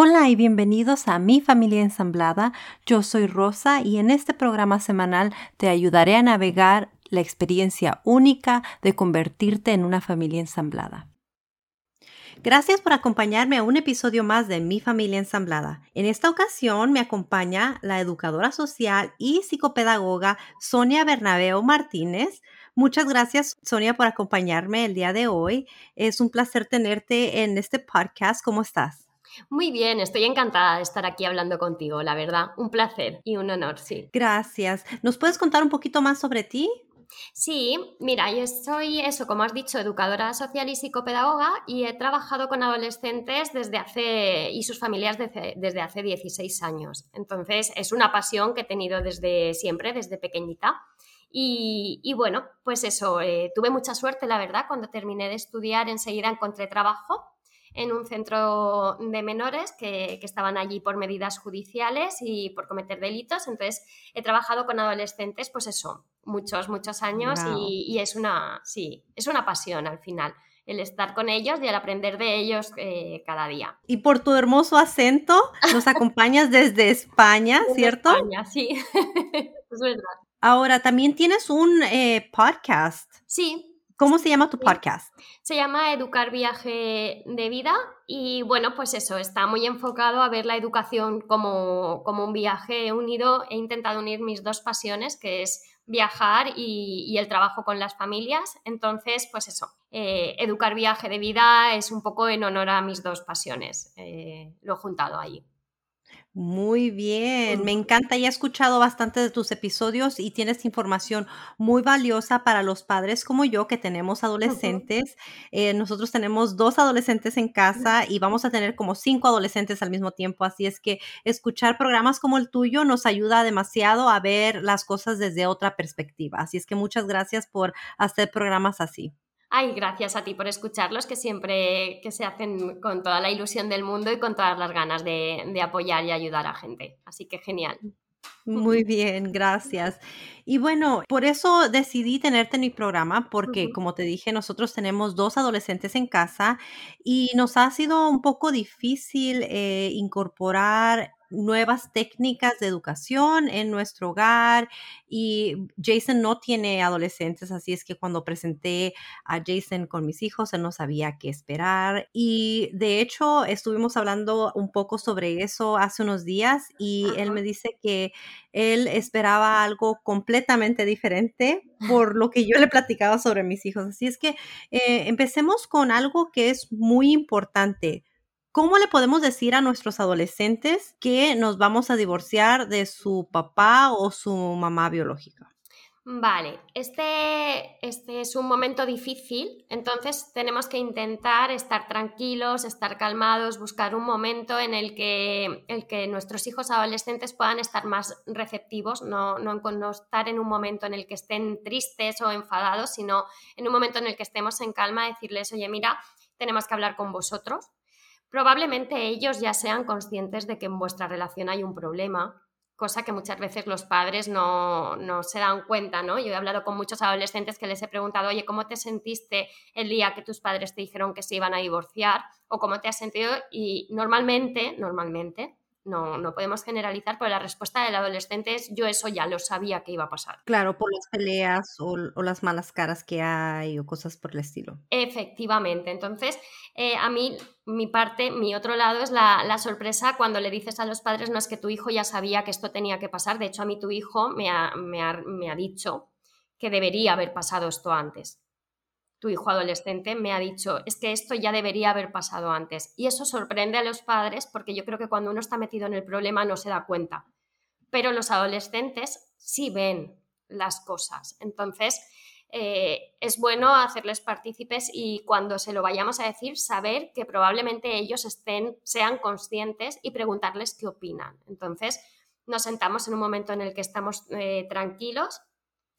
Hola y bienvenidos a Mi Familia Ensamblada. Yo soy Rosa y en este programa semanal te ayudaré a navegar la experiencia única de convertirte en una familia ensamblada. Gracias por acompañarme a un episodio más de Mi Familia Ensamblada. En esta ocasión me acompaña la educadora social y psicopedagoga Sonia Bernabeo Martínez. Muchas gracias, Sonia, por acompañarme el día de hoy. Es un placer tenerte en este podcast. ¿Cómo estás? Muy bien, estoy encantada de estar aquí hablando contigo, la verdad. Un placer y un honor, sí. Gracias. ¿Nos puedes contar un poquito más sobre ti? Sí, mira, yo soy eso, como has dicho, educadora social y psicopedagoga y he trabajado con adolescentes desde hace y sus familias desde, desde hace 16 años. Entonces, es una pasión que he tenido desde siempre, desde pequeñita. Y, bueno, pues eso, eh, tuve mucha suerte, la verdad, cuando terminé de estudiar enseguida encontré trabajo en un centro de menores que, estaban allí por medidas judiciales y por cometer delitos. Entonces, he trabajado con adolescentes, pues eso, muchos, muchos años y, es una, sí, es una pasión al final el estar con ellos y el aprender de ellos eh, cada día. Y por tu hermoso acento, nos acompañas desde España, ¿cierto? España, sí, es verdad. Ahora, también tienes un eh, podcast. Sí, ¿Cómo se llama tu podcast? Se llama Educar Viaje de Vida y bueno, pues eso, está muy enfocado a ver la educación como, un viaje unido. He intentado unir mis dos pasiones, que es viajar y, el trabajo con las familias. Entonces, pues eso, eh, Educar Viaje de Vida es un poco en honor a mis dos pasiones. Eh, lo he juntado ahí. Muy bien, me encanta y he escuchado bastante de tus episodios y tienes información muy valiosa para los padres como yo que tenemos adolescentes. Eh, nosotros tenemos dos adolescentes en casa y vamos a tener como cinco adolescentes al mismo tiempo, así es que escuchar programas como el tuyo nos ayuda demasiado a ver las cosas desde otra perspectiva. Así es que muchas gracias por hacer programas así. Ay, gracias a ti por escucharlos, que siempre que se hacen con toda la ilusión del mundo y con todas las ganas de, apoyar y ayudar a gente. Así que genial. Muy bien, gracias. Y bueno, por eso decidí tenerte en mi programa, porque como te dije, nosotros tenemos dos adolescentes en casa y nos ha sido un poco difícil eh, incorporar nuevas técnicas de educación en nuestro hogar y Jason no tiene adolescentes, así es que cuando presenté a Jason con mis hijos, él no sabía qué esperar y de hecho estuvimos hablando un poco sobre eso hace unos días y él me dice que él esperaba algo completamente diferente por lo que yo le platicaba sobre mis hijos. Así es que eh, empecemos con algo que es muy importante ¿Cómo le podemos decir a nuestros adolescentes que nos vamos a divorciar de su papá o su mamá biológica? Vale, este, este, es un momento difícil, entonces tenemos que intentar estar tranquilos, estar calmados, buscar un momento en el que, el que nuestros hijos adolescentes puedan estar más receptivos, no, no, no estar en un momento en el que estén tristes o enfadados, sino en un momento en el que estemos en calma, decirles, oye, mira, tenemos que hablar con vosotros, Probablemente ellos ya sean conscientes de que en vuestra relación hay un problema, cosa que muchas veces los padres no, se dan cuenta, ¿no? Yo he hablado con muchos adolescentes que les he preguntado, oye, ¿cómo te sentiste el día que tus padres te dijeron que se iban a divorciar? ¿O cómo te has sentido? Y normalmente, normalmente, no, no podemos generalizar, pero la respuesta del adolescente es yo eso ya lo sabía que iba a pasar. Claro, por las peleas o, las malas caras que hay o cosas por el estilo. Efectivamente, entonces eh, a mí mi parte, mi otro lado es la, sorpresa cuando le dices a los padres no es que tu hijo ya sabía que esto tenía que pasar, de hecho a mí tu hijo me ha, me ha dicho que debería haber pasado esto antes tu hijo adolescente me ha dicho, es que esto ya debería haber pasado antes. Y eso sorprende a los padres porque yo creo que cuando uno está metido en el problema no se da cuenta. Pero los adolescentes sí ven las cosas. Entonces, eh, es bueno hacerles partícipes y cuando se lo vayamos a decir, saber que probablemente ellos estén, sean conscientes y preguntarles qué opinan. Entonces, nos sentamos en un momento en el que estamos eh, tranquilos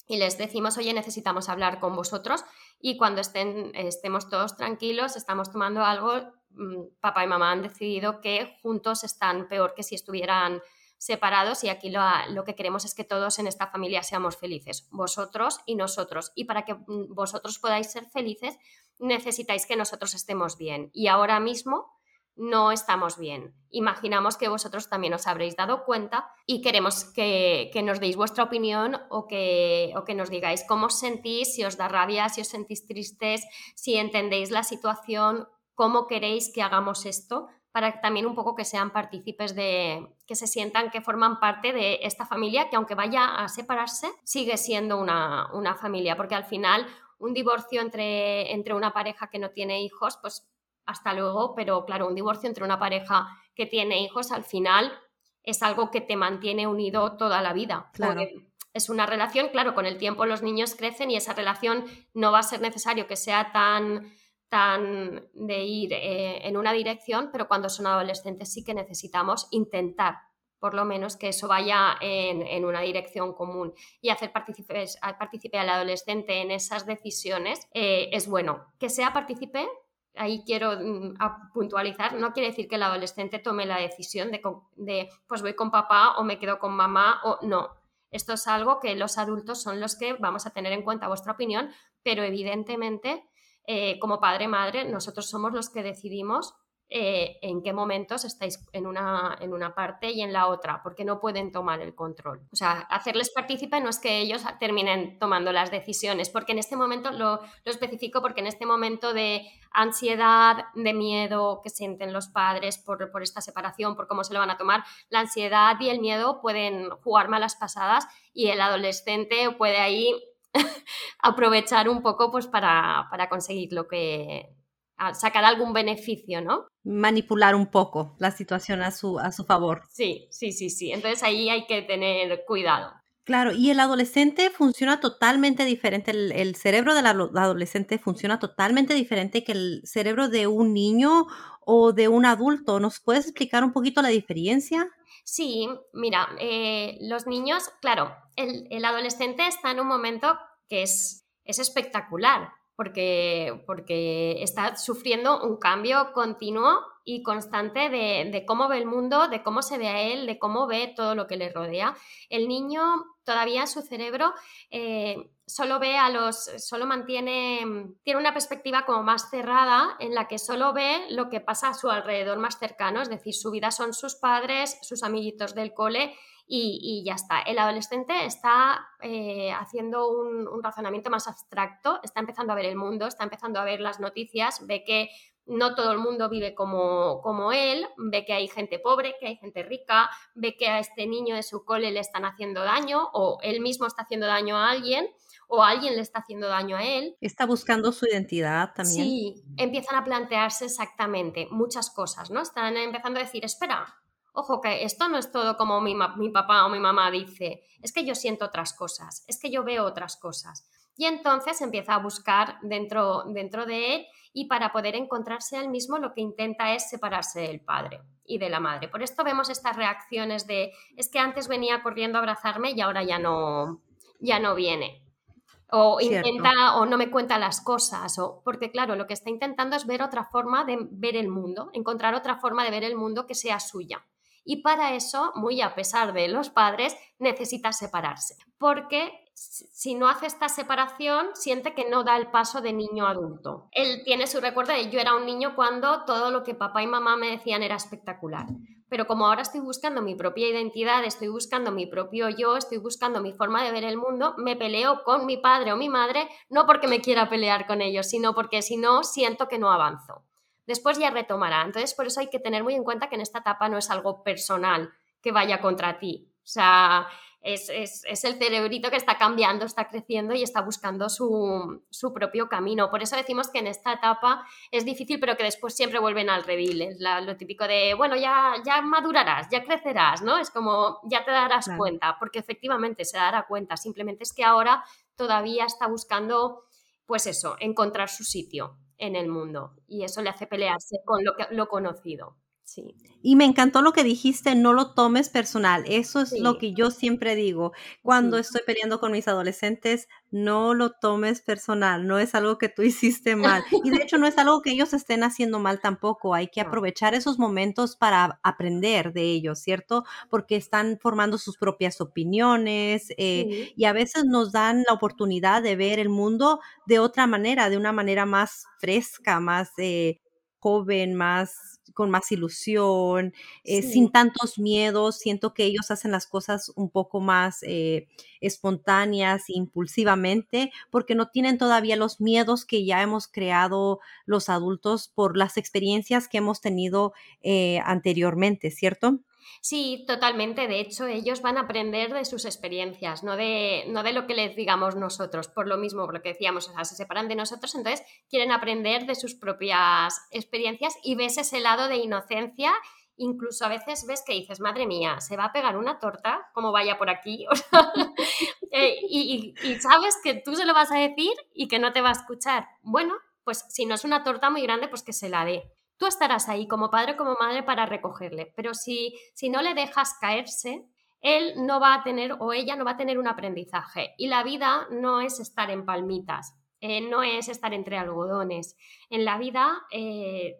y les decimos, oye, necesitamos hablar con vosotros y cuando estén, estemos todos tranquilos, estamos tomando algo, mm, papá y mamá han decidido que juntos están peor que si estuvieran separados y aquí lo, lo, que queremos es que todos en esta familia seamos felices, vosotros y nosotros. Y para que mm, vosotros podáis ser felices, necesitáis que nosotros estemos bien. Y ahora mismo no estamos bien. Imaginamos que vosotros también os habréis dado cuenta y queremos que, nos deis vuestra opinión o que, o que nos digáis cómo os sentís, si os da rabia, si os sentís tristes, si entendéis la situación, cómo queréis que hagamos esto para también un poco que sean partícipes de, que se sientan que forman parte de esta familia, que aunque vaya a separarse, sigue siendo una, una familia, porque al final un divorcio entre, entre una pareja que no tiene hijos, pues hasta luego, pero claro, un divorcio entre una pareja que tiene hijos al final es algo que te mantiene unido toda la vida. Claro. Es una relación, claro, con el tiempo los niños crecen y esa relación no va a ser necesario que sea tan, tan de ir eh, en una dirección, pero cuando son adolescentes sí que necesitamos intentar por lo menos que eso vaya en, una dirección común y hacer partícipe al adolescente en esas decisiones eh, es bueno. Que sea partícipe ahí quiero mm, puntualizar, no quiere decir que el adolescente tome la decisión de, pues voy con papá o me quedo con mamá o no. Esto es algo que los adultos son los que vamos a tener en cuenta vuestra opinión, pero evidentemente eh, como padre madre nosotros somos los que decidimos eh, en qué momentos estáis en una, en una parte y en la otra, porque no pueden tomar el control. O sea, hacerles partícipe no es que ellos terminen tomando las decisiones, porque en este momento lo, lo especifico, porque en este momento de ansiedad, de miedo que sienten los padres por, por esta separación, por cómo se lo van a tomar, la ansiedad y el miedo pueden jugar malas pasadas y el adolescente puede ahí aprovechar un poco pues para, para conseguir lo que, sacar algún beneficio, ¿no? Manipular un poco la situación a su, a su favor. Sí, sí, sí, sí. Entonces ahí hay que tener cuidado. Claro, y el adolescente funciona totalmente diferente, el, cerebro del adolescente funciona totalmente diferente que el cerebro de un niño o de un adulto. ¿Nos puedes explicar un poquito la diferencia? Sí, mira, eh, los niños, claro, el, el, adolescente está en un momento que es, es espectacular, porque, porque está sufriendo un cambio continuo y constante de, cómo ve el mundo, de cómo se ve a él, de cómo ve todo lo que le rodea. El niño todavía su cerebro eh, solo ve a los, solo mantiene, tiene una perspectiva como más cerrada en la que solo ve lo que pasa a su alrededor más cercano, es decir, su vida son sus padres, sus amiguitos del cole y, ya está. El adolescente está eh, haciendo un, razonamiento más abstracto, está empezando a ver el mundo, está empezando a ver las noticias, ve que no todo el mundo vive como, como él, ve que hay gente pobre, que hay gente rica, ve que a este niño de su cole le están haciendo daño o él mismo está haciendo daño a alguien o alguien le está haciendo daño a él. Está buscando su identidad también. Sí, empiezan a plantearse exactamente muchas cosas, ¿no? Están empezando a decir, espera, ojo, que esto no es todo como mi, papá o mi mamá dice, es que yo siento otras cosas, es que yo veo otras cosas. Y entonces empieza a buscar dentro, dentro de él y para poder encontrarse a él mismo lo que intenta es separarse del padre y de la madre. Por esto vemos estas reacciones de, es que antes venía corriendo a abrazarme y ahora ya no, ya no viene. O intenta o no me cuenta las cosas, o porque claro, lo que está intentando es ver otra forma de ver el mundo, encontrar otra forma de ver el mundo que sea suya y para eso, muy a pesar de los padres, necesita separarse, porque si no hace esta separación, siente que no da el paso de niño adulto. Él tiene su recuerdo de yo era un niño cuando todo lo que papá y mamá me decían era espectacular. Pero como ahora estoy buscando mi propia identidad, estoy buscando mi propio yo, estoy buscando mi forma de ver el mundo, me peleo con mi padre o mi madre, no porque me quiera pelear con ellos, sino porque si no, siento que no avanzo después ya retomará. Entonces, por eso hay que tener muy en cuenta que en esta etapa no es algo personal que vaya contra ti. O sea, es, el cerebrito que está cambiando, está creciendo y está buscando su, propio camino. Por eso decimos que en esta etapa es difícil, pero que después siempre vuelven al redil. Es lo típico de, bueno, ya, ya madurarás, ya crecerás, ¿no? Es como, ya te darás cuenta, porque efectivamente se dará cuenta. Simplemente es que ahora todavía está buscando, pues eso, encontrar su sitio en el mundo y eso le hace pelearse con lo, que, lo conocido. Sí. Y me encantó lo que dijiste, no lo tomes personal. Eso es lo que yo siempre digo. Cuando estoy peleando con mis adolescentes, no lo tomes personal. No es algo que tú hiciste mal. Y de hecho no es algo que ellos estén haciendo mal tampoco. Hay que aprovechar esos momentos para aprender de ellos, ¿cierto? Porque están formando sus propias opiniones eh, y a veces nos dan la oportunidad de ver el mundo de otra manera, de una manera más fresca, más... Eh, joven, más con más ilusión, eh, sin tantos miedos. Siento que ellos hacen las cosas un poco más eh, espontáneas, impulsivamente, porque no tienen todavía los miedos que ya hemos creado los adultos por las experiencias que hemos tenido eh, anteriormente, ¿cierto? Sí, totalmente. De hecho, ellos van a aprender de sus experiencias, no de, no de lo que les digamos nosotros. Por lo mismo, por lo que decíamos, o sea, se separan de nosotros, entonces quieren aprender de sus propias experiencias y ves ese lado de inocencia. Incluso a veces ves que dices, madre mía, se va a pegar una torta, como vaya por aquí. Eh, y, y sabes que tú se lo vas a decir y que no te va a escuchar. Bueno, pues si no es una torta muy grande, pues que se la dé tú estarás ahí como padre o como madre para recogerle, pero si, si no le dejas caerse, él no va a tener o ella no va a tener un aprendizaje. Y la vida no es estar en palmitas, eh, no es estar entre algodones. En la vida eh,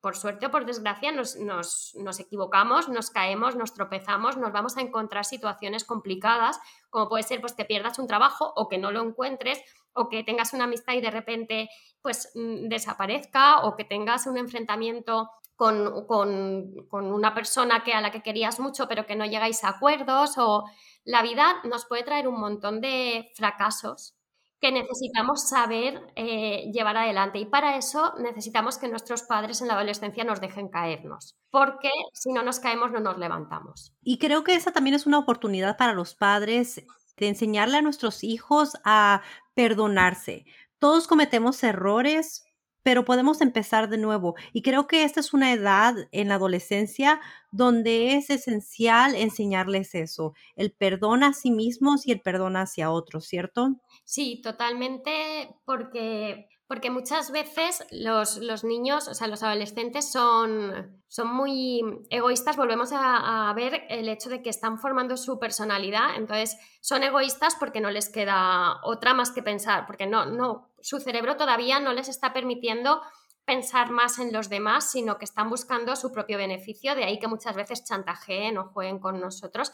por suerte o por desgracia, nos, equivocamos, nos caemos, nos tropezamos, nos vamos a encontrar situaciones complicadas, como puede ser pues, que pierdas un trabajo o que no lo encuentres, o que tengas una amistad y de repente pues, mm, desaparezca, o que tengas un enfrentamiento con, con, una persona que, a la que querías mucho pero que no llegáis a acuerdos, o la vida nos puede traer un montón de fracasos que necesitamos saber eh, llevar adelante. Y para eso necesitamos que nuestros padres en la adolescencia nos dejen caernos, porque si no nos caemos no nos levantamos. Y creo que esa también es una oportunidad para los padres de enseñarle a nuestros hijos a perdonarse. Todos cometemos errores, pero podemos empezar de nuevo. Y creo que esta es una edad en la adolescencia donde es esencial enseñarles eso, el perdón a sí mismos y el perdón hacia otros, ¿cierto? Sí, totalmente, porque, porque muchas veces los, los niños, o sea, los adolescentes son, son muy egoístas. Volvemos a, a, ver el hecho de que están formando su personalidad, entonces son egoístas porque no les queda otra más que pensar, porque no, no, su cerebro todavía no les está permitiendo pensar más en los demás, sino que están buscando su propio beneficio, de ahí que muchas veces chantajeen o jueguen con nosotros,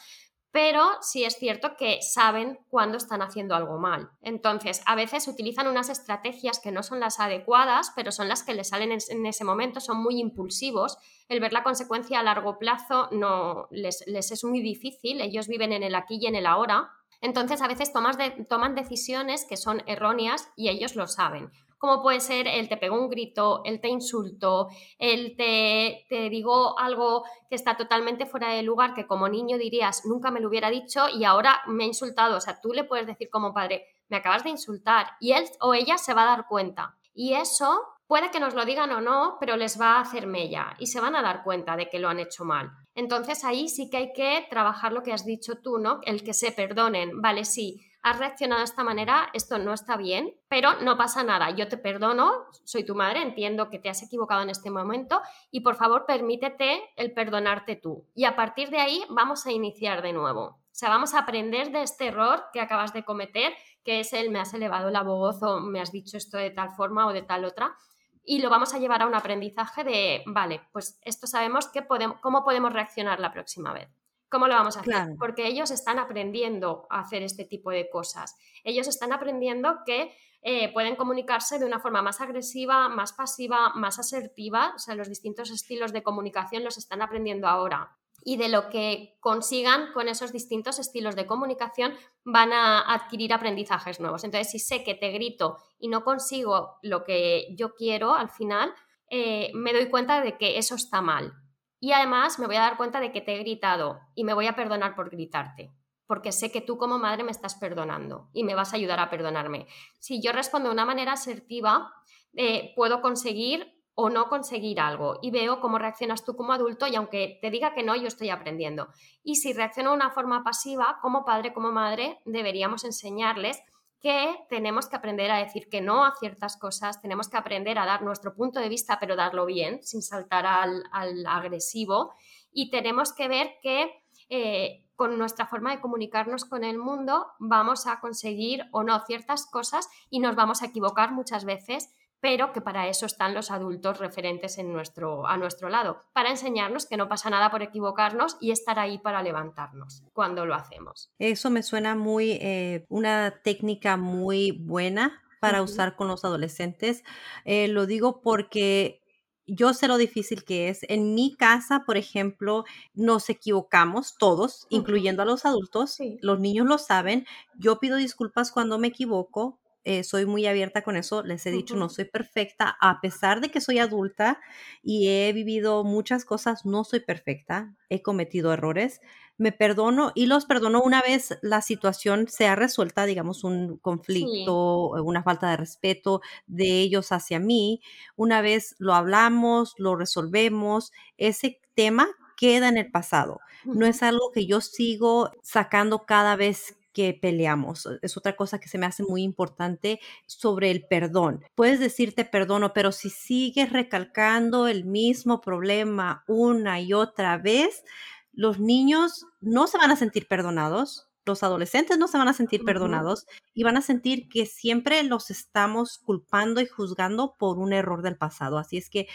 pero sí es cierto que saben cuándo están haciendo algo mal. Entonces, a veces utilizan unas estrategias que no son las adecuadas, pero son las que les salen en, ese momento, son muy impulsivos. El ver la consecuencia a largo plazo no les, les es muy difícil, ellos viven en el aquí y en el ahora, entonces, a veces toman decisiones que son erróneas y ellos lo saben. Como puede ser el te pegó un grito, el te insulto, el te, te digo algo que está totalmente fuera de lugar, que como niño dirías, nunca me lo hubiera dicho y ahora me ha insultado. O sea, tú le puedes decir como padre, me acabas de insultar y él o ella se va a dar cuenta. Y eso puede que nos lo digan o no, pero les va a hacer mella y se van a dar cuenta de que lo han hecho mal. Entonces ahí sí que hay que trabajar lo que has dicho tú, ¿no? El que se perdonen, vale, sí, has reaccionado de esta manera, esto no está bien, pero no pasa nada, yo te perdono, soy tu madre, entiendo que te has equivocado en este momento y por favor permítete el perdonarte tú. Y a partir de ahí vamos a iniciar de nuevo. O sea, vamos a aprender de este error que acabas de cometer, que es el me has elevado la voz o me has dicho esto de tal forma o de tal otra y lo vamos a llevar a un aprendizaje de, vale, pues esto sabemos que cómo podemos reaccionar la próxima vez. ¿Cómo lo vamos a hacer? Porque ellos están aprendiendo a hacer este tipo de cosas. Ellos están aprendiendo que eh, pueden comunicarse de una forma más agresiva, más pasiva, más asertiva. O sea, los distintos estilos de comunicación los están aprendiendo ahora y de lo que consigan con esos distintos estilos de comunicación van a adquirir aprendizajes nuevos. Entonces, si sé que te grito y no consigo lo que yo quiero al final, eh, me doy cuenta de que eso está mal. Y además me voy a dar cuenta de que te he gritado y me voy a perdonar por gritarte, porque sé que tú como madre me estás perdonando y me vas a ayudar a perdonarme. Si yo respondo de una manera asertiva, eh, puedo conseguir o no conseguir algo y veo cómo reaccionas tú como adulto y aunque te diga que no, yo estoy aprendiendo. Y si reacciono de una forma pasiva, como padre, como madre, deberíamos enseñarles que tenemos que aprender a decir que no a ciertas cosas, tenemos que aprender a dar nuestro punto de vista, pero darlo bien, sin saltar al, agresivo, y tenemos que ver que eh, con nuestra forma de comunicarnos con el mundo vamos a conseguir o no ciertas cosas y nos vamos a equivocar muchas veces pero que para eso están los adultos referentes en nuestro, a nuestro lado, para enseñarnos que no pasa nada por equivocarnos y estar ahí para levantarnos cuando lo hacemos. Eso me suena muy, eh, una técnica muy buena para usar con los adolescentes. Eh, lo digo porque yo sé lo difícil que es. En mi casa, por ejemplo, nos equivocamos todos, incluyendo a los adultos. Los niños lo saben. Yo pido disculpas cuando me equivoco. Eh, soy muy abierta con eso. Les he dicho, no soy perfecta. A pesar de que soy adulta y he vivido muchas cosas, no soy perfecta. He cometido errores me perdono y los perdono una vez la situación sea resuelta, digamos, un conflicto, una falta de respeto de ellos hacia mí. Una vez lo hablamos, lo resolvemos, ese tema queda en el pasado. No es algo que yo sigo sacando cada vez que peleamos. Es otra cosa que se me hace muy importante sobre el perdón. Puedes decirte perdono, pero si sigues recalcando el mismo problema una y otra vez, los niños no se van a sentir perdonados, los adolescentes no se van a sentir perdonados y van a sentir que siempre los estamos culpando y juzgando por un error del pasado. Así es que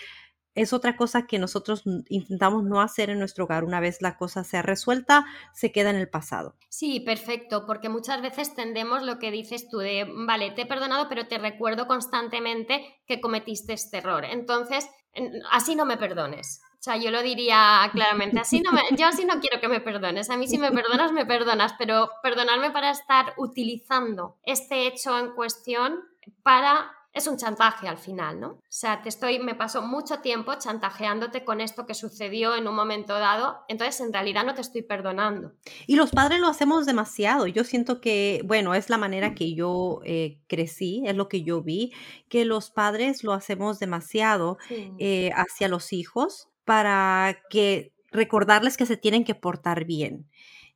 es otra cosa que nosotros intentamos no hacer en nuestro hogar. Una vez la cosa sea resuelta, se queda en el pasado. Sí, perfecto, porque muchas veces tendemos lo que dices tú de, vale, te he perdonado, pero te recuerdo constantemente que cometiste este error. Entonces, así no me perdones. O sea, yo lo diría claramente, así no yo así no quiero que me perdones. A mí si me perdonas, me perdonas, pero perdonarme para estar utilizando este hecho en cuestión para es un chantaje al final, ¿no? O sea, te estoy, me paso mucho tiempo chantajeándote con esto que sucedió en un momento dado, entonces en realidad no te estoy perdonando. Y los padres lo hacemos demasiado. Yo siento que, bueno, es la manera que yo eh, crecí, es lo que yo vi, que los padres lo hacemos demasiado eh, hacia los hijos para que recordarles que se tienen que portar bien.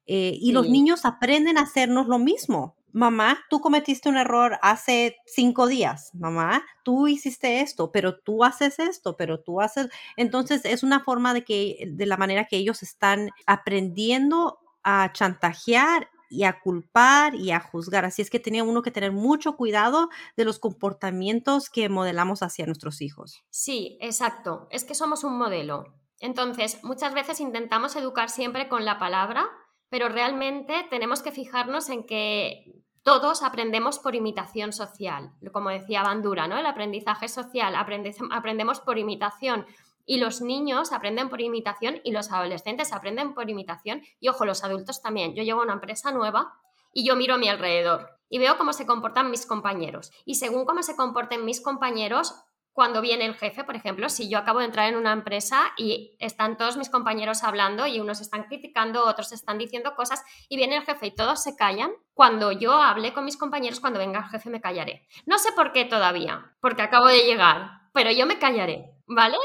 Eh, y los niños aprenden a hacernos lo mismo. Mamá, tú cometiste un error hace cinco días. Mamá, tú hiciste esto, pero tú haces esto, pero tú haces. Entonces es una forma de que, de la manera que ellos están aprendiendo a chantajear y a culpar y a juzgar. Así es que tenía uno que tener mucho cuidado de los comportamientos que modelamos hacia nuestros hijos. Sí, exacto. Es que somos un modelo. Entonces, muchas veces intentamos educar siempre con la palabra, pero realmente tenemos que fijarnos en que todos aprendemos por imitación social, como decía Bandura, ¿no? El aprendizaje social, aprendemos por imitación. Y los niños aprenden por imitación y los adolescentes aprenden por imitación. Y ojo, los adultos también. Yo llevo a una empresa nueva y yo miro a mi alrededor y veo cómo se comportan mis compañeros. Y según cómo se comporten mis compañeros, cuando viene el jefe, por ejemplo, si yo acabo de entrar en una empresa y están todos mis compañeros hablando y unos están criticando, otros están diciendo cosas y viene el jefe y todos se callan, cuando yo hable con mis compañeros, cuando venga el jefe me callaré. No sé por qué todavía, porque acabo de llegar, pero yo me callaré ¿vale?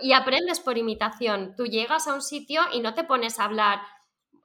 Y aprendes por imitación. Tú llegas a un sitio y no te pones a hablar.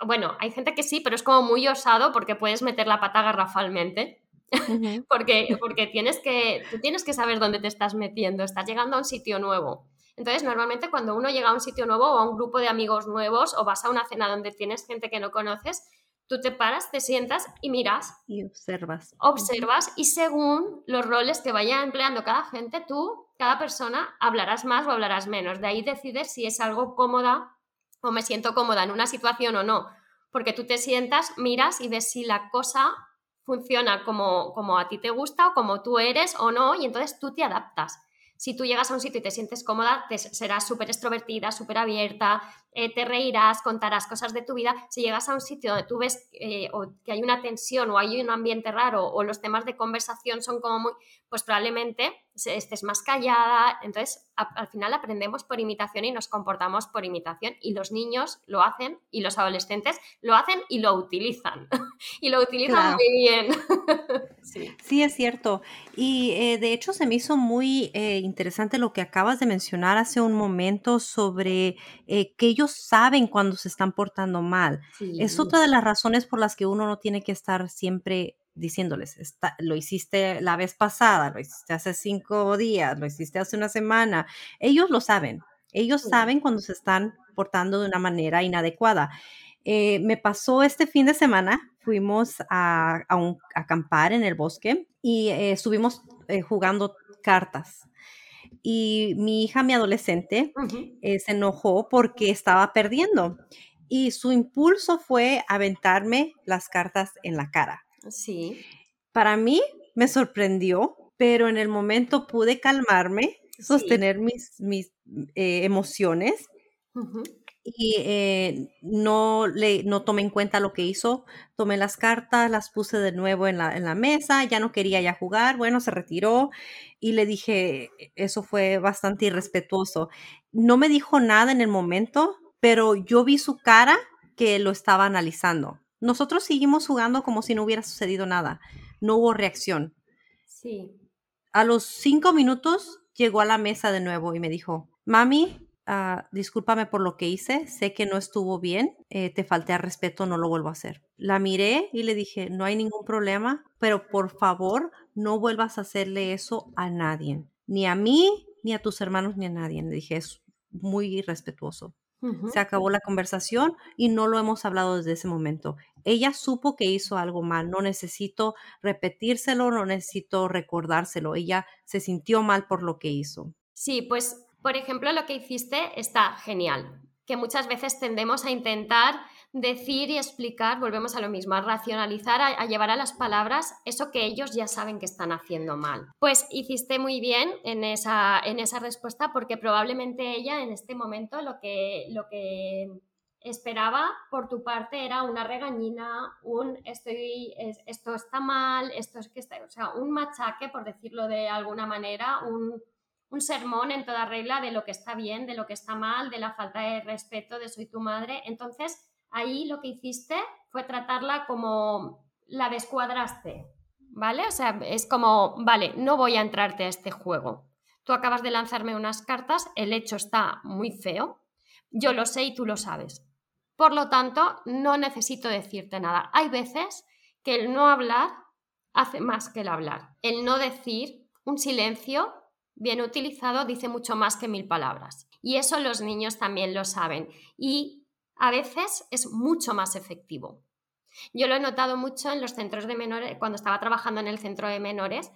Bueno, hay gente que sí, pero es como muy osado porque puedes meter la pata garrafalmente. porque, porque tienes que, tú tienes que saber dónde te estás metiendo, estás llegando a un sitio nuevo. Entonces, normalmente cuando uno llega a un sitio nuevo o a un grupo de amigos nuevos o vas a una cena donde tienes gente que no conoces, tú te paras, te sientas y miras. Y observas. Observas y según los roles que vaya empleando cada gente, tú cada persona hablarás más o hablarás menos. De ahí decides si es algo cómoda o me siento cómoda en una situación o no. Porque tú te sientas, miras y ves si la cosa funciona como, como a ti te gusta o como tú eres o no, y entonces tú te adaptas. Si tú llegas a un sitio y te sientes cómoda, te serás súper extrovertida, súper abierta, eh, te reirás, contarás cosas de tu vida. Si llegas a un sitio donde tú ves eh, que hay una tensión o hay un ambiente raro o los temas de conversación son como muy, pues probablemente estés más callada. Entonces, al final aprendemos por imitación y nos comportamos por imitación y los niños lo hacen y los adolescentes lo hacen y lo utilizan. y lo utilizan muy bien. sí. es cierto. Y eh, de hecho se me hizo muy interesante lo que acabas de mencionar hace un momento sobre que ellos saben cuando se están portando mal. Es otra de las razones por las que uno no tiene que estar siempre diciéndoles, lo hiciste la vez pasada, lo hiciste hace cinco días, lo hiciste hace una semana. Ellos lo saben, ellos saben cuando se están portando de una manera inadecuada. Eh, me pasó este fin de semana, fuimos a, acampar en el bosque y eh, estuvimos eh, jugando cartas y mi hija, mi adolescente, eh, se enojó porque estaba perdiendo y su impulso fue aventarme las cartas en la cara. Sí. Para mí me sorprendió, pero en el momento pude calmarme sostener mis, mis eh, emociones y eh, no, le, no tomé en cuenta lo que hizo. Tomé las cartas, las puse de nuevo en la, en la mesa, ya no quería ya jugar, bueno, se retiró y le dije, e, eso fue bastante irrespetuoso. No me dijo nada en el momento, pero yo vi su cara que lo estaba analizando. Nosotros seguimos jugando como si no hubiera sucedido nada. No hubo reacción. Sí. A los cinco minutos llegó a la mesa de nuevo y me dijo, mami, Ah, discúlpame por lo que hice, sé que no estuvo bien, eh, te falté al respeto, no lo vuelvo a hacer. La miré y le dije, no hay ningún problema, pero por favor no vuelvas a hacerle eso a nadie, ni a mí, ni a tus hermanos, ni a nadie. Le dije, es muy irrespetuoso. Se acabó la conversación y no lo hemos hablado desde ese momento. Ella supo que hizo algo mal, no necesito repetírselo, no necesito recordárselo. Ella se sintió mal por lo que hizo. Sí, pues por ejemplo, lo que hiciste está genial, que muchas veces tendemos a intentar decir y explicar, volvemos a lo mismo, a racionalizar, a, llevar a las palabras eso que ellos ya saben que están haciendo mal. Pues hiciste muy bien en esa, en esa respuesta porque probablemente ella en este momento lo que, lo que esperaba por tu parte era una regañina, un estoy, esto está mal, esto es que está, o sea, un machaque, por decirlo de alguna manera, un, un sermón en toda regla de lo que está bien, de lo que está mal, de la falta de respeto, de soy tu madre. Entonces, ahí lo que hiciste fue tratarla como la descuadraste, ¿vale? O sea, es como, vale, no voy a entrarte a este juego. Tú acabas de lanzarme unas cartas, el hecho está muy feo, yo lo sé y tú lo sabes. Por lo tanto, no necesito decirte nada. Hay veces que el no hablar hace más que el hablar. El no decir, un silencio bien utilizado dice mucho más que mil palabras. Y eso los niños también lo saben. Y a veces es mucho más efectivo. Yo lo he notado mucho en los centros de menores, cuando estaba trabajando en el centro de menores,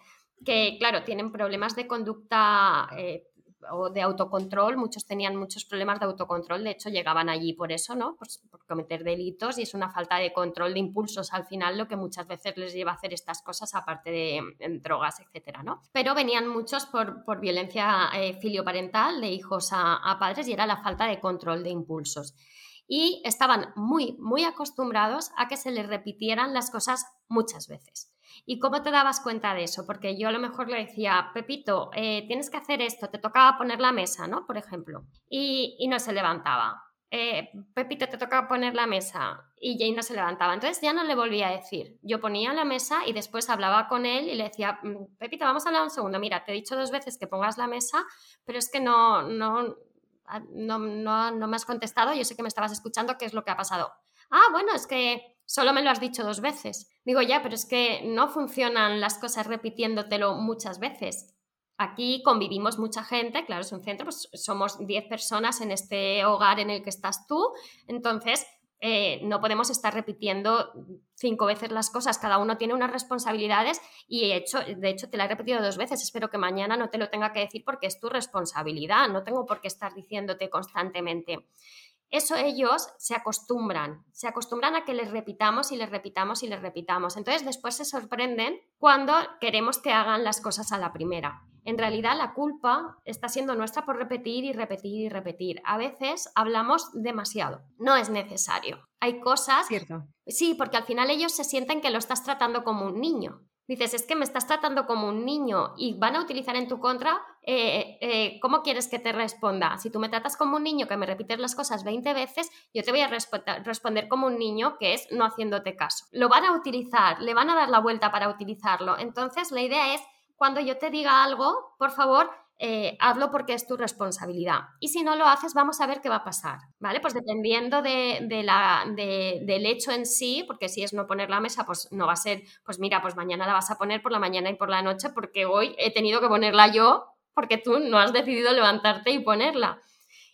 que, claro, tienen problemas de conducta eh, o de autocontrol, muchos tenían muchos problemas de autocontrol, de hecho llegaban allí por eso, ¿no? Por, cometer delitos y es una falta de control de impulsos al final lo que muchas veces les lleva a hacer estas cosas aparte de drogas, etcétera, ¿no? Pero venían muchos por, por violencia eh, filioparental de hijos a, a padres y era la falta de control de impulsos y estaban muy, muy acostumbrados a que se les repitieran las cosas muchas veces. ¿Y cómo te dabas cuenta de eso? Porque yo a lo mejor le decía, Pepito, eh, tienes que hacer esto, te tocaba poner la mesa, ¿no? Por ejemplo, y, no se levantaba. Eh, Pepito, te tocaba poner la mesa y Jane no se levantaba. Entonces ya no le volvía a decir. Yo ponía la mesa y después hablaba con él y le decía, mm, Pepito, vamos a hablar un segundo. Mira, te he dicho dos veces que pongas la mesa, pero es que no, no, ah, no, no, no me has contestado. Yo sé que me estabas escuchando, ¿qué es lo que ha pasado? Ah, bueno, es que solo me lo has dicho dos veces. Digo, ya, pero es que no funcionan las cosas repitiéndotelo muchas veces. Aquí convivimos mucha gente, claro, es un centro, pues somos 10 personas en este hogar en el que estás tú, entonces eh, no podemos estar repitiendo cinco veces las cosas, cada uno tiene unas responsabilidades y hecho, de hecho te la he repetido dos veces, espero que mañana no te lo tenga que decir porque es tu responsabilidad, no tengo por qué estar diciéndote constantemente eso ellos se acostumbran, se acostumbran a que les repitamos y les repitamos y les repitamos. Entonces después se sorprenden cuando queremos que hagan las cosas a la primera. En realidad la culpa está siendo nuestra por repetir y repetir y repetir. A veces hablamos demasiado, no es necesario. Hay cosas... Cierto. Sí, porque al final ellos se sienten que lo estás tratando como un niño dices, es que me estás tratando como un niño y van a utilizar en tu contra, eh, eh, ¿cómo quieres que te responda? Si tú me tratas como un niño que me repites las cosas 20 veces, yo te voy a responder como un niño que es no haciéndote caso. Lo van a utilizar, le van a dar la vuelta para utilizarlo. Entonces, la idea es, cuando yo te diga algo, por favor, eh, hazlo porque es tu responsabilidad. Y si no lo haces, vamos a ver qué va a pasar, ¿vale? Pues dependiendo de, la, del hecho en sí, porque si es no poner la mesa, pues no va a ser, pues mira, pues mañana la vas a poner por la mañana y por la noche, porque hoy he tenido que ponerla yo, porque tú no has decidido levantarte y ponerla.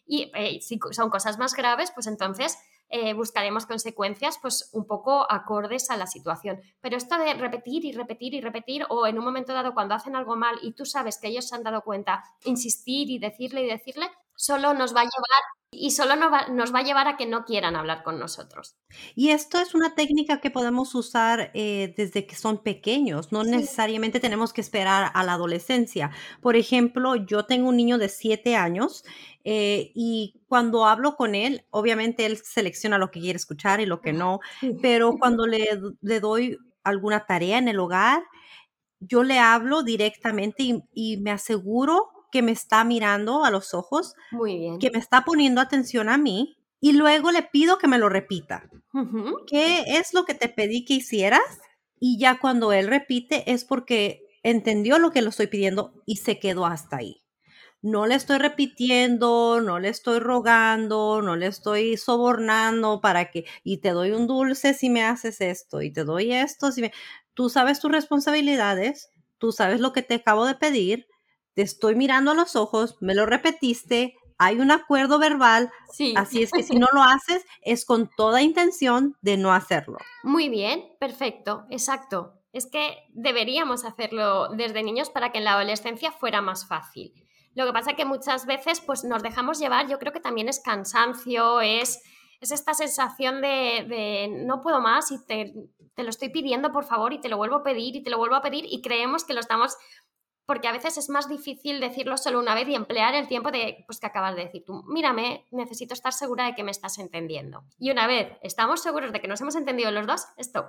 Y eh, si son cosas más graves, pues entonces eh, buscaremos consecuencias pues un poco acordes a la situación. Pero esto de repetir y repetir y repetir o en un momento dado cuando hacen algo mal y tú sabes que ellos se han dado cuenta, insistir y decirle y decirle, solo nos va a llevar y solo nos va, a llevar a que no quieran hablar con nosotros. Y esto es una técnica que podemos usar eh, desde que son pequeños, no necesariamente tenemos que esperar a la adolescencia. Por ejemplo, yo tengo un niño de siete años eh, y cuando hablo con él, obviamente él selecciona lo que quiere escuchar y lo que no, pero cuando le, le doy alguna tarea en el hogar, yo le hablo directamente y me aseguro que me está mirando a los ojos, Muy bien. que me está poniendo atención a mí y luego le pido que me lo repita. ¿Qué es lo que te pedí que hicieras? Y ya cuando él repite es porque entendió lo que lo estoy pidiendo y se quedó hasta ahí. No le estoy repitiendo, no le estoy rogando, no le estoy sobornando para que, y te doy un dulce si me haces esto, y te doy esto si me... Tú sabes tus responsabilidades, tú sabes lo que te acabo de pedir, te estoy mirando a los ojos, me lo repetiste, hay un acuerdo verbal, sí. así es que si no lo haces es con toda intención de no hacerlo. Muy bien, perfecto, exacto. Es que deberíamos hacerlo desde niños para que en la adolescencia fuera más fácil. Lo que pasa es que muchas veces pues nos dejamos llevar, yo creo que también es cansancio, es, es esta sensación de, de, no puedo más y te, te lo estoy pidiendo por favor y te lo vuelvo a pedir y te lo vuelvo a pedir y creemos que lo estamos porque a veces es más difícil decirlo solo una vez y emplear el tiempo de, pues que acabas de decir tú, mírame, necesito estar segura de que me estás entendiendo. Y una vez estamos seguros de que nos hemos entendido los dos, stop,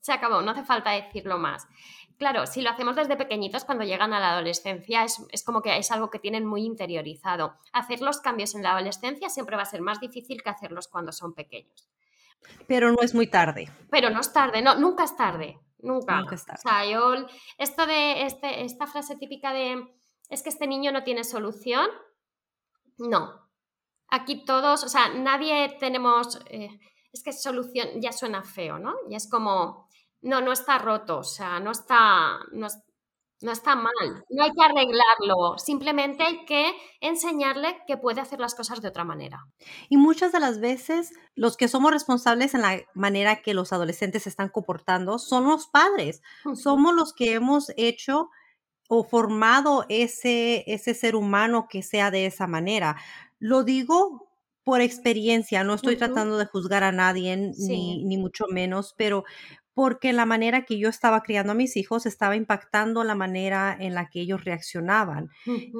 se acabó, no hace falta decirlo más. Claro, si lo hacemos desde pequeñitos, cuando llegan a la adolescencia, es, es, como que es algo que tienen muy interiorizado. Hacer los cambios en la adolescencia siempre va a ser más difícil que hacerlos cuando son pequeños. Pero no es muy tarde. Pero no es tarde, no, nunca es tarde. Nunca. O sea, yo, esto de este, esta frase típica de es que este niño no tiene solución, no. Aquí todos, o sea, nadie tenemos, eh, es que solución ya suena feo, ¿no? Y es como, no, no está roto, o sea, no está, no, no está mal, no hay que arreglarlo, simplemente hay que enseñarle que puede hacer las cosas de otra manera. Y muchas de las veces los que somos responsables en la manera que los adolescentes se están comportando son los padres, somos los que hemos hecho o formado ese, ese ser humano que sea de esa manera. Lo digo por experiencia, no estoy tratando de juzgar a nadie, ni, ni mucho menos, pero porque la manera que yo estaba criando a mis hijos estaba impactando la manera en la que ellos reaccionaban.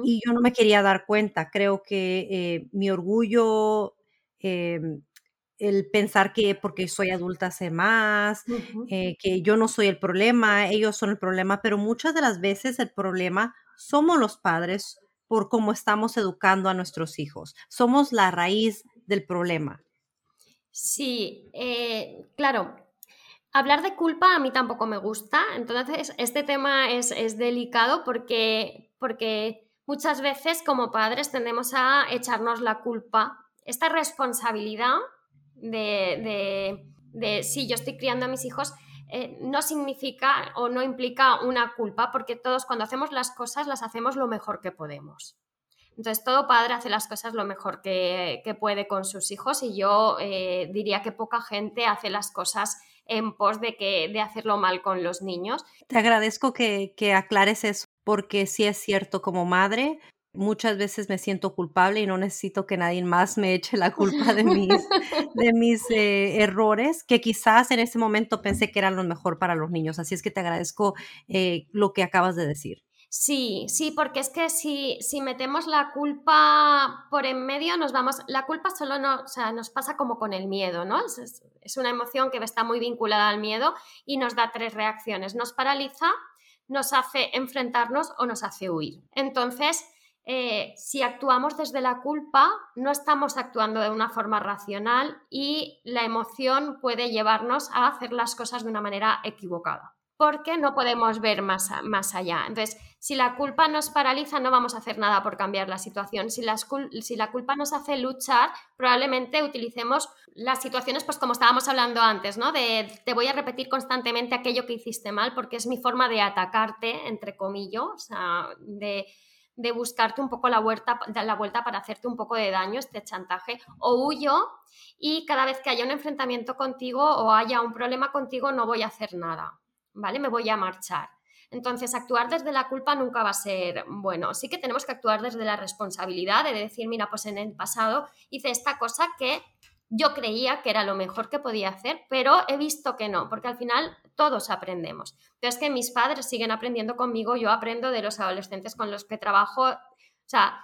Y yo no me quería dar cuenta. Creo que eh, mi orgullo, em, el pensar que porque soy adulta sé más, eh, que yo no soy el problema, ellos son el problema, pero muchas de las veces el problema somos los padres por cómo estamos educando a nuestros hijos. Somos la raíz del problema. Sí, eh, claro, Hablar de culpa a mí tampoco me gusta, entonces este tema es, delicado porque, porque muchas veces como padres tendemos a echarnos la culpa, esta responsabilidad de, de, si yo estoy criando a mis hijos, eh, no significa o no implica una culpa, porque todos cuando hacemos las cosas las hacemos lo mejor que podemos. Entonces, todo padre hace las cosas lo mejor que, puede con sus hijos y yo eh, diría que poca gente hace las cosas en pos de, que, de hacerlo mal con los niños. Te agradezco que, que aclares eso, porque sí es cierto, como madre, muchas veces me siento culpable y no necesito que nadie más me eche la culpa de mis, de mis eh, errores, que quizás en ese momento pensé que eran lo mejor para los niños. Así es que te agradezco eh, lo que acabas de decir. Sí, sí, porque es que si, si, metemos la culpa por en medio, nos vamos. La culpa solo no, o sea, nos pasa como con el miedo, ¿no? Es, es, una emoción que está muy vinculada al miedo y nos da tres reacciones. Nos paraliza, nos hace enfrentarnos o nos hace huir. Entonces, eh, si actuamos desde la culpa, no estamos actuando de una forma racional y la emoción puede llevarnos a hacer las cosas de una manera equivocada porque no podemos ver más, más allá. Entonces, si la culpa nos paraliza, no vamos a hacer nada por cambiar la situación. Si, si la culpa nos hace luchar, probablemente utilicemos las situaciones, pues como estábamos hablando antes, ¿no? De te voy a repetir constantemente aquello que hiciste mal porque es mi forma de atacarte, entre comillas, o sea, de, de buscarte un poco la vuelta, la vuelta para hacerte un poco de daño, este chantaje, o huyo y cada vez que haya un enfrentamiento contigo o haya un problema contigo no voy a hacer nada. ¿Vale? Me voy a marchar. Entonces, actuar desde la culpa nunca va a ser bueno. Sí que tenemos que actuar desde la responsabilidad de decir, mira, pues en el pasado hice esta cosa que yo creía que era lo mejor que podía hacer, pero he visto que no, porque al final todos aprendemos. Entonces, que mis padres siguen aprendiendo conmigo, yo aprendo de los adolescentes con los que trabajo, o sea,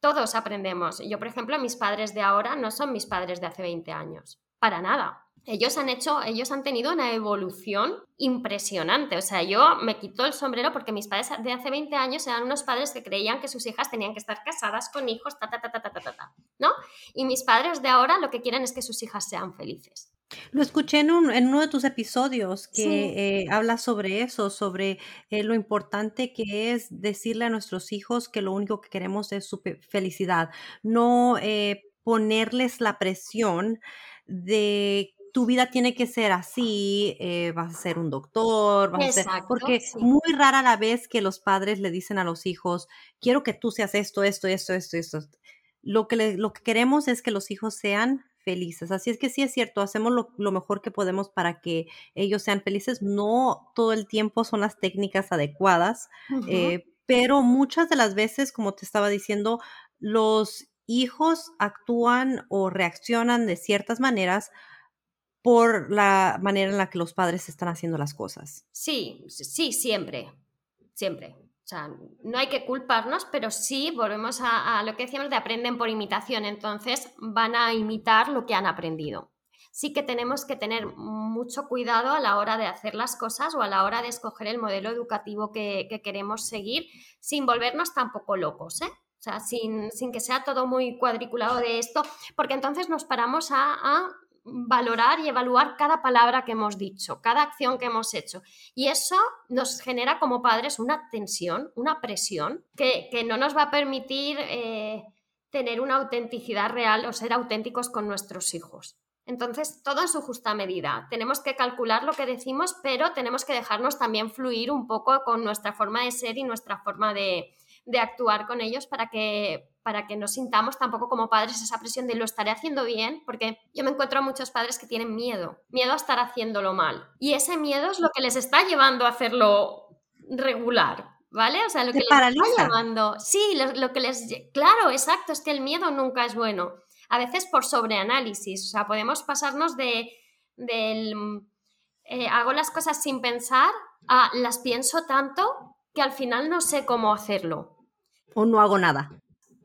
todos aprendemos. Yo, por ejemplo, mis padres de ahora no son mis padres de hace 20 años, para nada ellos han hecho, ellos han tenido una evolución impresionante. O sea, yo me quito el sombrero porque mis padres de hace 20 años eran unos padres que creían que sus hijas tenían que estar casadas con hijos, ta, ta, ta, ta, ta, ta, ta, ¿no? Y mis padres de ahora lo que quieren es que sus hijas sean felices. Lo escuché en, uno de tus episodios que eh, habla sobre eso, sobre eh, lo importante que es decirle a nuestros hijos que lo único que queremos es su felicidad, no eh, ponerles la presión de tu vida tiene que ser así, eh, vas a ser un doctor, vas a ser, porque muy rara la vez que los padres le dicen a los hijos, quiero que tú seas esto, esto, esto, esto, esto. Lo que, lo que queremos es que los hijos sean felices. Así es que sí es cierto, hacemos lo, mejor que podemos para que ellos sean felices. No todo el tiempo son las técnicas adecuadas, eh, pero muchas de las veces, como te estaba diciendo, los hijos actúan o reaccionan de ciertas maneras por la manera en la que los padres están haciendo las cosas. Sí, sí, siempre, siempre. O sea, no hay que culparnos, pero sí volvemos a, lo que decíamos de aprenden por imitación, entonces van a imitar lo que han aprendido. Sí que tenemos que tener mucho cuidado a la hora de hacer las cosas o a la hora de escoger el modelo educativo que, queremos seguir, sin volvernos tampoco locos, ¿eh? O sea, sin, que sea todo muy cuadriculado de esto, porque entonces nos paramos a valorar y evaluar cada palabra que hemos dicho, cada acción que hemos hecho. Y eso nos genera como padres una tensión, una presión que, no nos va a permitir eh, tener una autenticidad real o ser auténticos con nuestros hijos. Entonces, todo en su justa medida. Tenemos que calcular lo que decimos, pero tenemos que dejarnos también fluir un poco con nuestra forma de ser y nuestra forma de, de actuar con ellos para que, para que no sintamos tampoco como padres esa presión de lo estaré haciendo bien, porque yo me encuentro a muchos padres que tienen miedo, miedo a estar haciéndolo mal. Y ese miedo es lo que les está llevando a hacerlo regular. ¿Vale? O sea, lo que les está llevando. Sí, lo, que les. Claro, exacto, es que el miedo nunca es bueno. A veces por sobreanálisis. O sea, podemos pasarnos de. del. Eh, hago las cosas sin pensar a las pienso tanto que al final no sé cómo hacerlo. O no hago nada.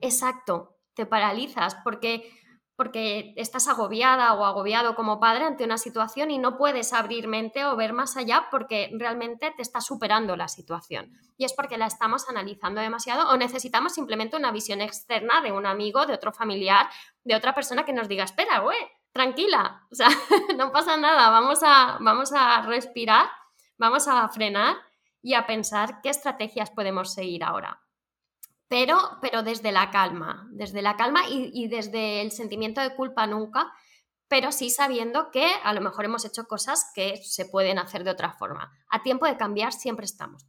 Exacto, te paralizas porque, porque estás agobiada o agobiado como padre ante una situación y no puedes abrir mente o ver más allá porque realmente te está superando la situación. Y es porque la estamos analizando demasiado o necesitamos simplemente una visión externa de un amigo, de otro familiar, de otra persona que nos diga, espera, güey, tranquila, o sea, no pasa nada, vamos a, vamos a respirar, vamos a frenar y a pensar qué estrategias podemos seguir ahora. Pero, pero desde la calma, desde la calma y, desde el sentimiento de culpa nunca, pero sí sabiendo que a lo mejor hemos hecho cosas que se pueden hacer de otra forma. A tiempo de cambiar siempre estamos.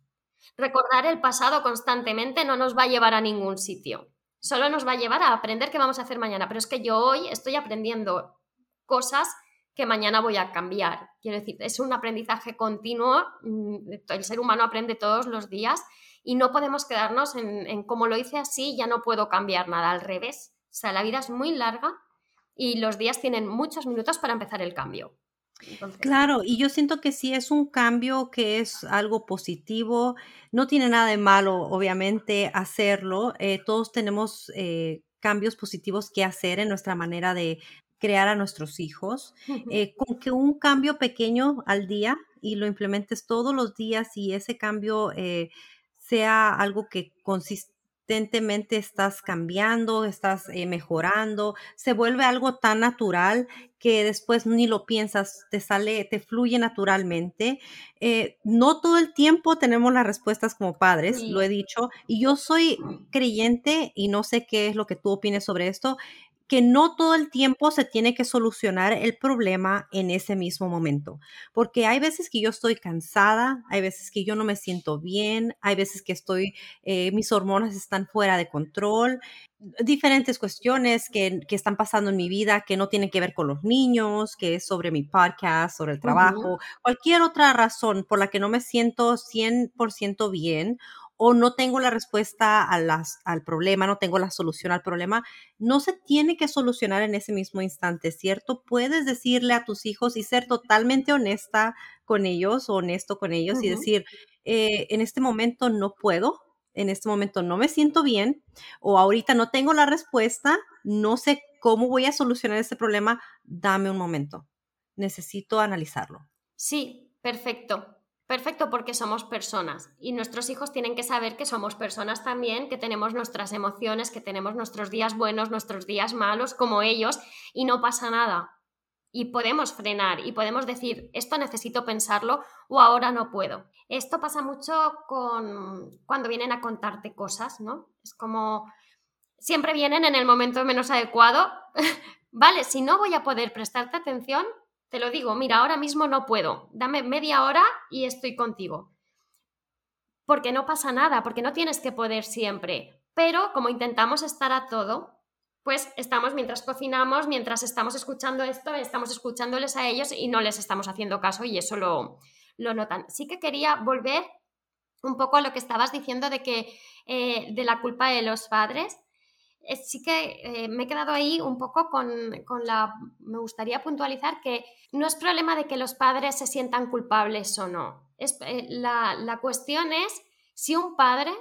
Recordar el pasado constantemente no nos va a llevar a ningún sitio. Solo nos va a llevar a aprender qué vamos a hacer mañana. Pero es que yo hoy estoy aprendiendo cosas que mañana voy a cambiar. Quiero decir, es un aprendizaje continuo, mm, el ser humano aprende todos los días y no podemos quedarnos en, como lo hice así, ya no puedo cambiar nada, al revés. O sea, la vida es muy larga y los días tienen muchos minutos para empezar el cambio. Claro, y yo siento que si es un cambio que es algo positivo, no tiene nada de malo, obviamente, hacerlo. Eh, todos tenemos eh, cambios positivos que hacer en nuestra manera de, crear a nuestros hijos, eh, con que un cambio pequeño al día y lo implementes todos los días y ese cambio eh, sea algo que consistentemente estás cambiando, estás eh, mejorando, se vuelve algo tan natural que después ni lo piensas, te sale, te fluye naturalmente. no todo el tiempo tenemos las respuestas como padres, lo he dicho, y yo soy creyente y no sé qué es lo que tú opines sobre esto que no todo el tiempo se tiene que solucionar el problema en ese mismo momento, porque hay veces que yo estoy cansada, hay veces que yo no me siento bien, hay veces que estoy, eh, mis hormonas están fuera de control, diferentes cuestiones que, están pasando en mi vida que no tienen que ver con los niños, que es sobre mi podcast, sobre el trabajo, cualquier otra razón por la que no me siento 100% bien o no tengo la respuesta a las, al problema, no tengo la solución al problema, no se tiene que solucionar en ese mismo instante, ¿cierto? Puedes decirle a tus hijos y ser totalmente honesta con ellos, honesto con ellos y decir, eh, en este momento no puedo, en este momento no me siento bien o ahorita no tengo la respuesta, no sé cómo voy a solucionar este problema, dame un momento. Necesito analizarlo. Sí, perfecto. Perfecto, porque somos personas y nuestros hijos tienen que saber que somos personas también, que tenemos nuestras emociones, que tenemos nuestros días buenos, nuestros días malos, como ellos, y no pasa nada. Y podemos frenar y podemos decir, esto necesito pensarlo o ahora no puedo. Esto pasa mucho con cuando vienen a contarte cosas, ¿no? Es como siempre vienen en el momento menos adecuado. vale, si no voy a poder prestarte atención, te lo digo, mira, ahora mismo no puedo. Dame media hora y estoy contigo. Porque no pasa nada, porque no tienes que poder siempre. Pero como intentamos estar a todo, pues estamos mientras cocinamos, mientras estamos escuchando esto, estamos escuchándoles a ellos y no les estamos haciendo caso y eso lo, lo notan. Sí que quería volver un poco a lo que estabas diciendo de que eh, de la culpa de los padres sí que eh, me he quedado ahí un poco con, la... Me gustaría puntualizar que no es problema de que los padres se sientan culpables o no. Es, eh, la, la cuestión es si un padre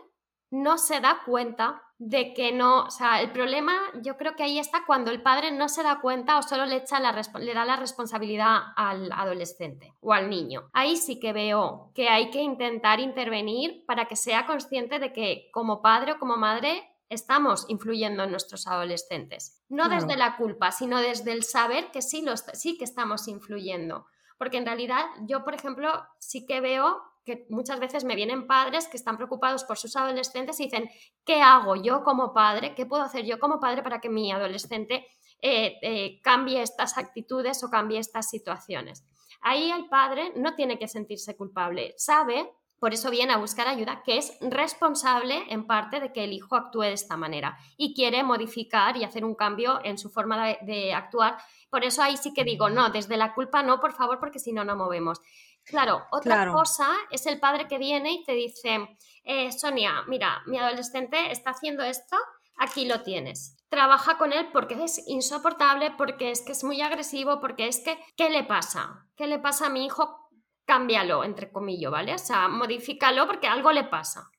no se da cuenta de que no, o sea, el problema yo creo que ahí está cuando el padre no se da cuenta o solo le, echa la, le da la responsabilidad al adolescente o al niño. Ahí sí que veo que hay que intentar intervenir para que sea consciente de que como padre o como madre estamos influyendo en nuestros adolescentes. No desde la culpa, sino desde el saber que sí, sí que estamos influyendo. Porque en realidad yo, por ejemplo, sí que veo que muchas veces me vienen padres que están preocupados por sus adolescentes y dicen, ¿qué hago yo como padre? ¿Qué puedo hacer yo como padre para que mi adolescente eh, eh, cambie estas actitudes o cambie estas situaciones? Ahí el padre no tiene que sentirse culpable, sabe por eso viene a buscar ayuda, que es responsable en parte de que el hijo actúe de esta manera y quiere modificar y hacer un cambio en su forma de, actuar. Por eso ahí sí que digo, no, desde la culpa no, por favor, porque si no, no movemos. Claro, otra cosa es el padre que viene y te dice, eh, Sonia, mira, mi adolescente está haciendo esto, aquí lo tienes. Trabaja con él porque es insoportable, porque es que es muy agresivo, porque es que, ¿qué le pasa? ¿Qué le pasa a mi hijo? Cámbialo, entre comillas, ¿vale? O sea, modifícalo porque algo le pasa.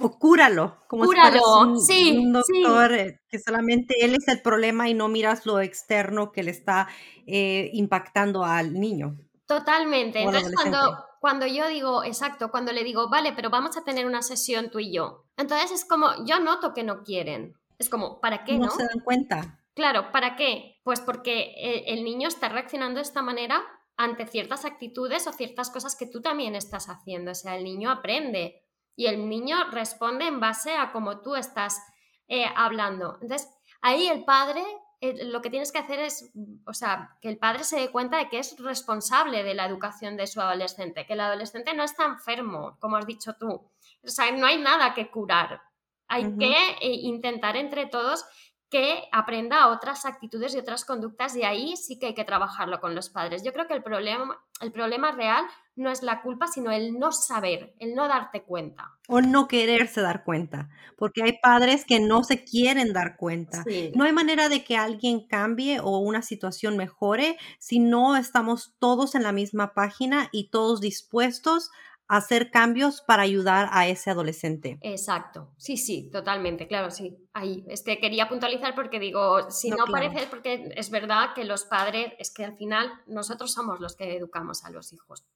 O cúralo, como cúralo, si sí, un doctor eh, que solamente él es el problema y no miras lo externo que le está eh, impactando al niño. Totalmente. Entonces, cuando, cuando yo digo, exacto, cuando le digo, vale, pero vamos a tener una sesión tú y yo, entonces es como, yo noto que no quieren. Es como, ¿para qué? No, no? se dan cuenta. Claro, ¿para qué? Pues porque eh, el niño está reaccionando de esta manera ante ciertas actitudes o ciertas cosas que tú también estás haciendo. O sea, el niño aprende y el niño responde en base a cómo tú estás eh, hablando. Entonces, ahí el padre eh, lo que tienes que hacer es, o sea, que el padre se dé cuenta de que es responsable de la educación de su adolescente, que el adolescente no está enfermo, como has dicho tú. O sea, no hay nada que curar. Hay que eh, intentar entre todos que aprenda otras actitudes y otras conductas y ahí sí que hay que trabajarlo con los padres. Yo creo que el problema, el problema real no es la culpa, sino el no saber, el no darte cuenta. O no quererse dar cuenta, porque hay padres que no se quieren dar cuenta. No hay manera de que alguien cambie o una situación mejore si no estamos todos en la misma página y todos dispuestos hacer cambios para ayudar a ese adolescente. Exacto, sí, sí, totalmente, claro, sí. Ahí, es que quería puntualizar porque digo, si no, parece, porque es verdad que los padres, es que al final nosotros somos los que educamos a los hijos.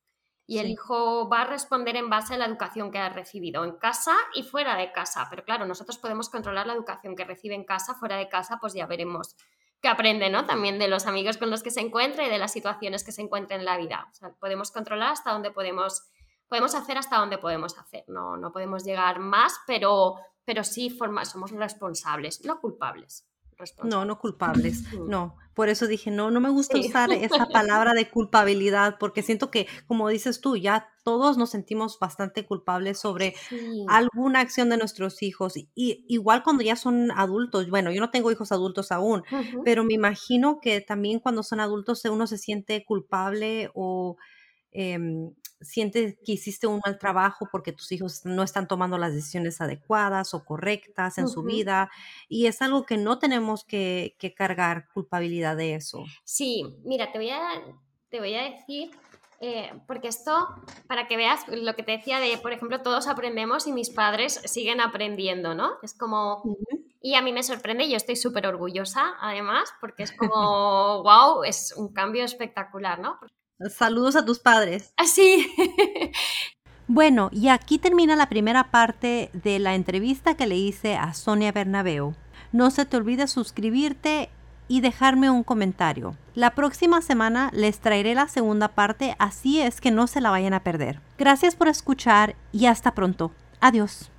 Y el hijo va a responder en base a la educación que ha recibido en casa y fuera de casa. Pero claro, nosotros podemos controlar la educación que recibe en casa, fuera de casa, pues ya veremos qué aprende, ¿no? También de los amigos con los que se encuentra y de las situaciones que se encuentra en la vida. O sea, podemos controlar hasta dónde podemos podemos hacer hasta donde podemos hacer, no, no podemos llegar más, pero, pero sí forma, somos responsables, no culpables, No, no culpables, mm. no. Por eso dije, no, no me gusta usar esa palabra de culpabilidad, porque siento que, como dices tú, ya todos nos sentimos bastante culpables sobre alguna acción de nuestros hijos. Y igual cuando ya son adultos, bueno, yo no tengo hijos adultos aún, pero me imagino que también cuando son adultos uno se siente culpable o em, sientes que hiciste un mal trabajo porque tus hijos no están tomando las decisiones adecuadas o correctas en su vida y es algo que no tenemos que, cargar culpabilidad de eso. Sí, mira, te voy a, te voy a decir, eh, porque esto, para que veas lo que te decía de, por ejemplo, todos aprendemos y mis padres siguen aprendiendo, ¿no? Es como... Y a mí me sorprende, yo estoy súper orgullosa, además, porque es como, wow, es un cambio espectacular, ¿no? Saludos a tus padres. Así. bueno, y aquí termina la primera parte de la entrevista que le hice a Sonia Bernabeu. No se te olvide suscribirte y dejarme un comentario. La próxima semana les traeré la segunda parte, así es que no se la vayan a perder. Gracias por escuchar y hasta pronto. Adiós.